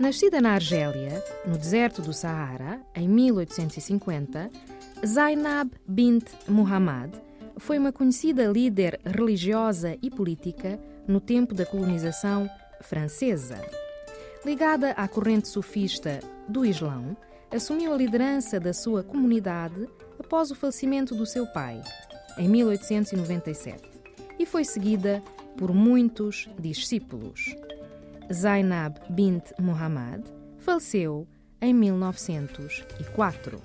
Nascida na Argélia, no deserto do Saara, em 1850, Zainab bint Muhammad foi uma conhecida líder religiosa e política no tempo da colonização francesa. Ligada à corrente sufista do Islão, assumiu a liderança da sua comunidade após o falecimento do seu pai, em 1897, e foi seguida por muitos discípulos. Zainab bint Muhammad faleceu em 1904.